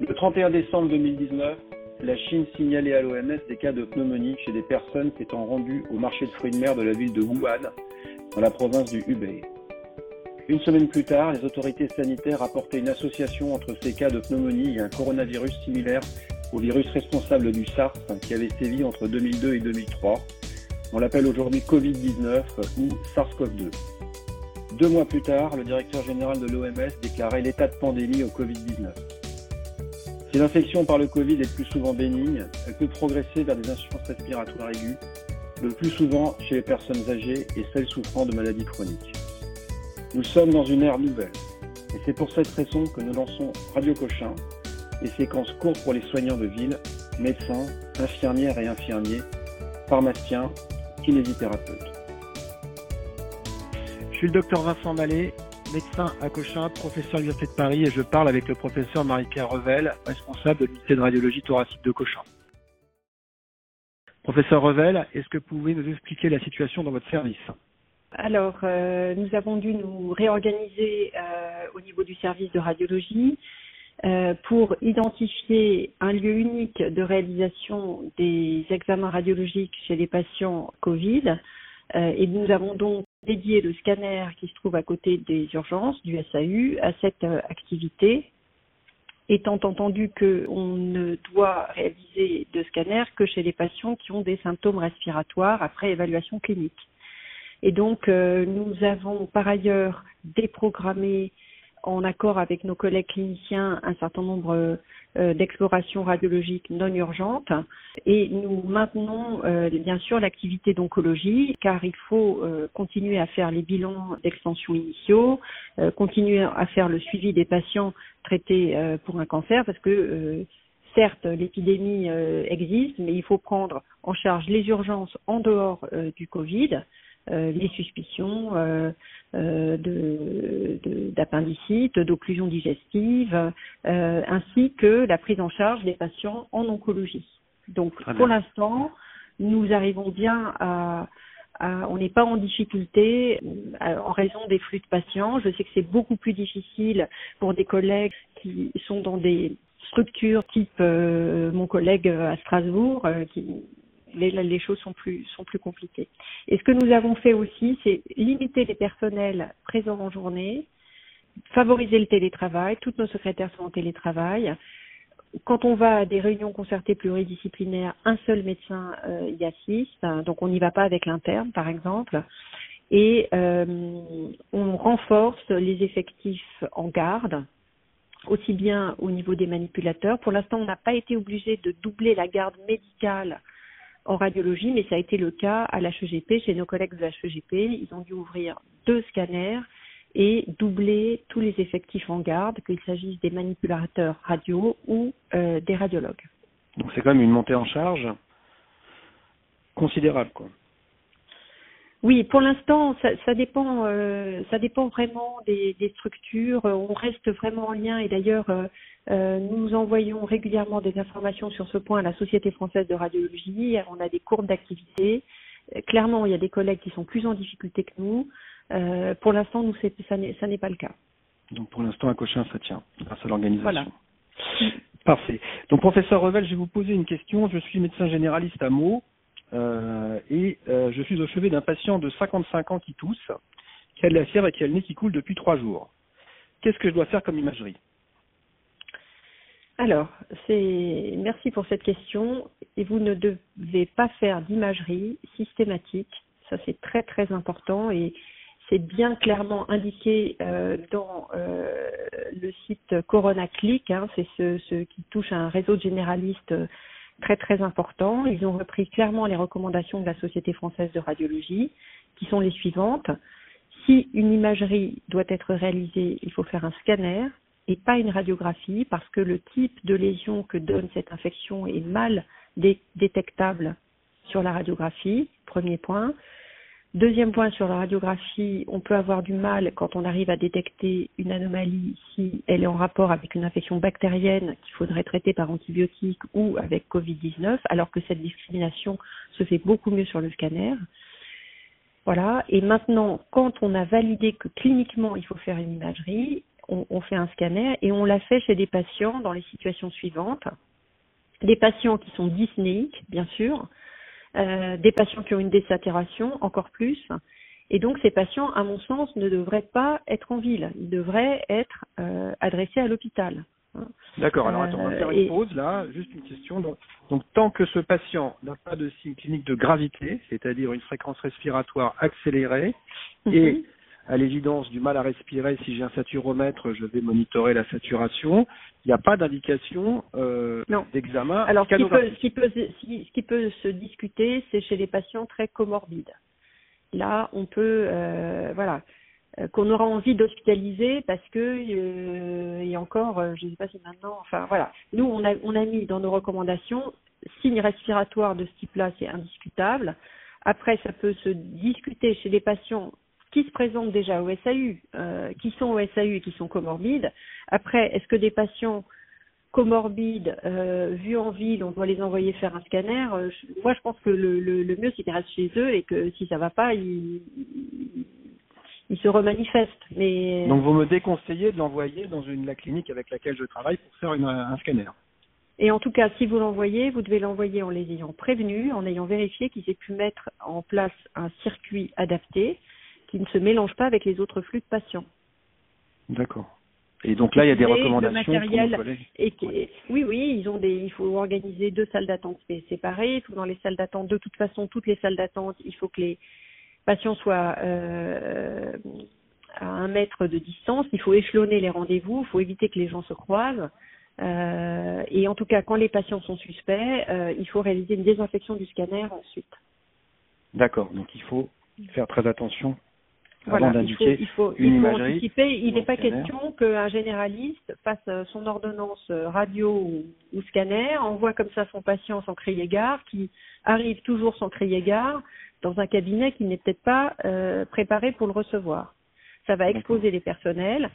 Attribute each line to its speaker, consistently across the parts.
Speaker 1: Le 31 décembre 2019, la Chine signalait à l'OMS des cas de pneumonie chez des personnes s'étant rendues au marché de fruits de mer de la ville de Wuhan, dans la province du Hubei. Une semaine plus tard, les autorités sanitaires rapportaient une association entre ces cas de pneumonie et un coronavirus similaire au virus responsable du SARS qui avait sévi entre 2002 et 2003. On l'appelle aujourd'hui Covid-19 ou SARS-CoV-2. Deux mois plus tard, le directeur général de l'OMS déclarait l'état de pandémie au Covid-19. Si l'infection par le Covid est plus souvent bénigne, elle peut progresser vers des insuffisances respiratoires aiguës, le plus souvent chez les personnes âgées et celles souffrant de maladies chroniques. Nous sommes dans une ère nouvelle, et c'est pour cette raison que nous lançons Radio Cochin, des séquences courtes pour les soignants de ville, médecins, infirmières et infirmiers, pharmaciens, kinésithérapeutes.
Speaker 2: Je suis le docteur Vincent Mallet, médecin à Cochin, professeur à l'Université de Paris, et je parle avec le professeur Marie-Pierre Revel, responsable de l'unité de radiologie thoracique de Cochin. Professeur Revel, est-ce que vous pouvez nous expliquer la situation dans votre service?
Speaker 3: Alors, euh, nous avons dû nous réorganiser euh, au niveau du service de radiologie euh, pour identifier un lieu unique de réalisation des examens radiologiques chez les patients Covid. et nous avons donc dédié le scanner qui se trouve à côté des urgences du SAU à cette activité étant entendu qu'on ne doit réaliser de scanner que chez les patients qui ont des symptômes respiratoires après évaluation clinique. Et donc, euh, nous avons par ailleurs déprogrammé en accord avec nos collègues cliniciens un certain nombre euh, d'explorations radiologiques non urgentes. Et nous maintenons euh, bien sûr l'activité d'oncologie car il faut continuer à faire les bilans d'extension initiaux, continuer à faire le suivi des patients traités pour un cancer parce que certes l'épidémie existe mais il faut prendre en charge les urgences en dehors du Covid euh, les suspicions euh, euh, d'appendicite, d'occlusion digestive, ainsi que la prise en charge des patients en oncologie. Donc pour l'instant, nous arrivons bien à, on n'est pas en difficulté en raison des flux de patients. Je sais que c'est beaucoup plus difficile pour des collègues qui sont dans des structures type mon collègue à Strasbourg qui les, choses sont plus, sont plus compliquées. Et ce que nous avons fait aussi, c'est limiter les personnels présents en journée, favoriser le télétravail. Toutes nos secrétaires sont en télétravail. Quand on va à des réunions concertées pluridisciplinaires, un seul médecin euh, y assiste, donc on n'y va pas avec l'interne, par exemple. Et euh, on renforce les effectifs en garde, aussi bien au niveau des manipulateurs. Pour l'instant, on n'a pas été obligé de doubler la garde médicale en radiologie, mais ça a été le cas à l'HEGP, chez nos collègues de l'HEGP. Ils ont dû ouvrir deux scanners et doubler tous les effectifs en garde, qu'il s'agisse des manipulateurs radio ou euh, des radiologues.
Speaker 2: Donc c'est quand même une montée en charge considérable, quoi.
Speaker 3: Oui, pour l'instant, ça, ça, dépend, euh, ça dépend vraiment des, des, structures. On reste vraiment en lien et d'ailleurs, euh, euh, nous envoyons régulièrement des informations sur ce point à la Société française de radiologie. On a des courbes d'activité. Euh, clairement, il y a des collègues qui sont plus en difficulté que nous. Euh, pour l'instant, nous, ça n'est pas le cas.
Speaker 2: Donc, pour l'instant, à Cochin, ça tient grâce à l'organisation. Voilà. Parfait. Donc, professeur Revel, je vais vous poser une question. Je suis médecin généraliste à Meaux euh, et euh, je suis au chevet d'un patient de 55 ans qui tousse, qui a de la fièvre et qui a le nez qui coule depuis trois jours. Qu'est-ce que je dois faire comme imagerie?
Speaker 3: Alors, c'est merci pour cette question. Et vous ne devez pas faire d'imagerie systématique. Ça, c'est très très important et c'est bien clairement indiqué euh, dans le site Corona Click. Hein, c'est ce, ce, qui touche à un réseau de généralistes très très important. Ils ont repris clairement les recommandations de la Société française de radiologie, qui sont les suivantes. Si une imagerie doit être réalisée, il faut faire un scanner et pas une radiographie parce que le type de lésion que donne cette infection est mal détectable sur la radiographie, premier point. Deuxième point sur la radiographie, on peut avoir du mal quand on arrive à détecter une anomalie si elle est en rapport avec une infection bactérienne qu'il faudrait traiter par antibiotiques ou avec Covid-19, alors que cette discrimination se fait beaucoup mieux sur le scanner. Voilà. Et maintenant, quand on a validé que cliniquement il faut faire une imagerie, on, fait un scanner et on l'a fait chez des patients dans les situations suivantes. Des patients qui sont dyspnéiques, bien sûr, euh, des patients qui ont une désaturation, encore plus. Et donc ces patients, à mon sens, ne devraient pas être en ville, ils devraient être euh, adressés à l'hôpital.
Speaker 2: D'accord, alors attends, on va faire une pause là, juste une question. Donc, donc tant que ce patient n'a pas de signe clinique de gravité, c'est-à-dire une fréquence respiratoire accélérée, et mhm à l'évidence du mal à respirer, si j'ai un saturomètre, je vais monitorer la saturation. Il n'y a pas d'indication euh, d'examen.
Speaker 3: Alors, ce qui, peut, ce, qui peut, ce qui peut se discuter, c'est chez les patients très comorbides. Là, on peut, euh, voilà, euh, qu'on aura envie d'hospitaliser parce que euh, et encore, je ne sais pas si maintenant, enfin voilà, nous on a on a mis dans nos recommandations signes respiratoires de ce type-là, c'est indiscutable. Après, ça peut se discuter chez les patients qui se présentent déjà au SAU, euh, qui sont au SAU et qui sont comorbides. Après, est-ce que des patients comorbides euh, vus en ville, on doit les envoyer faire un scanner euh, Moi, je pense que le, le, mieux, c'est qu'ils restent chez eux et que si ça va pas, ils, ils se remanifestent. Mais
Speaker 2: donc, vous me déconseillez de l'envoyer dans une la clinique avec laquelle je travaille pour faire une, un scanner.
Speaker 3: Et en tout cas, si vous l'envoyez, vous devez l'envoyer en les ayant prévenus, en ayant vérifié qu'ils aient pu mettre en place un circuit adapté qui ne se mélange pas avec les autres flux de patients.
Speaker 2: D'accord. Et donc là, il y a des recommandations
Speaker 3: matériel et Oui, oui, ils ont des. Il faut organiser deux salles d'attente séparées. Tout dans les salles d'attente. De toute façon, toutes les salles d'attente, il faut que les patients soient euh, à un mètre de distance. Il faut échelonner les rendez-vous. Il faut éviter que les gens se croisent. Euh, et en tout cas, quand les patients sont suspects, euh, il faut réaliser une désinfection du scanner ensuite.
Speaker 2: D'accord. Donc il faut faire très attention
Speaker 3: voilà, il faut, il faut, il faut anticiper. Il n'est pas question qu'un généraliste fasse euh, son ordonnance euh, radio ou, scanner, envoie comme ça son patient sans crier gare, qui arrive toujours sans crier gare dans un cabinet qui n'est peut-être pas euh, préparé pour le recevoir. Ça va exposer les personnels.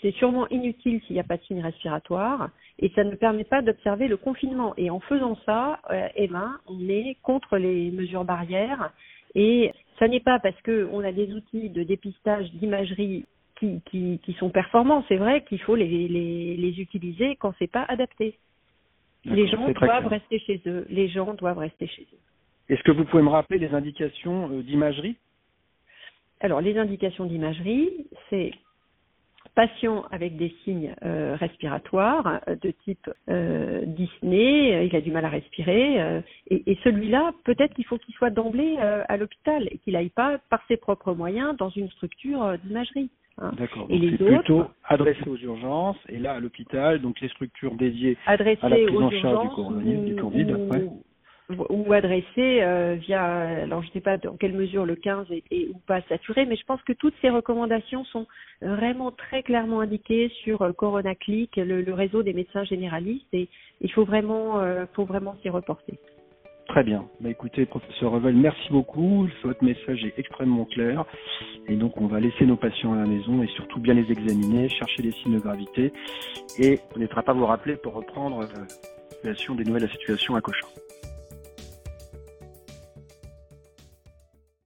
Speaker 3: C'est sûrement inutile s'il n'y a pas de signe respiratoire et ça ne permet pas d'observer le confinement. Et en faisant ça, euh, eh ben, on est contre les mesures barrières et ça n'est pas parce qu'on a des outils de dépistage d'imagerie qui, qui, qui, sont performants, c'est vrai qu'il faut les, les, les, utiliser quand c'est pas adapté. Les gens doivent rester chez eux. Les gens doivent rester chez eux.
Speaker 2: Est-ce que vous pouvez me rappeler les indications euh, d'imagerie?
Speaker 3: Alors, les indications d'imagerie, c'est patient avec des signes euh, respiratoires euh, de type euh, Disney, il a du mal à respirer, et, et celui-là, peut-être qu'il faut qu'il soit d'emblée à l'hôpital et qu'il n'aille pas par ses propres moyens dans une structure d'imagerie.
Speaker 2: Hein. D'accord. Et les autres plutôt adressé aux urgences et là à l'hôpital, donc les structures dédiées à la prise en charge du, Covid
Speaker 3: ou adressé euh, via, alors je ne sais pas dans quelle mesure le 15 est, ou pas saturé, mais je pense que toutes ces recommandations sont vraiment très clairement indiquées sur euh, Corona Click, le, réseau des médecins généralistes, et il faut vraiment, euh, vraiment s'y reporter.
Speaker 2: Très bien. Bah, écoutez, professeur Revel, merci beaucoup. Votre message est extrêmement clair. Et donc, on va laisser nos patients à la maison et surtout bien les examiner, chercher les signes de gravité. Et on n'hésitera pas à vous rappeler pour reprendre euh, des nouvelles de la situation à Cochin.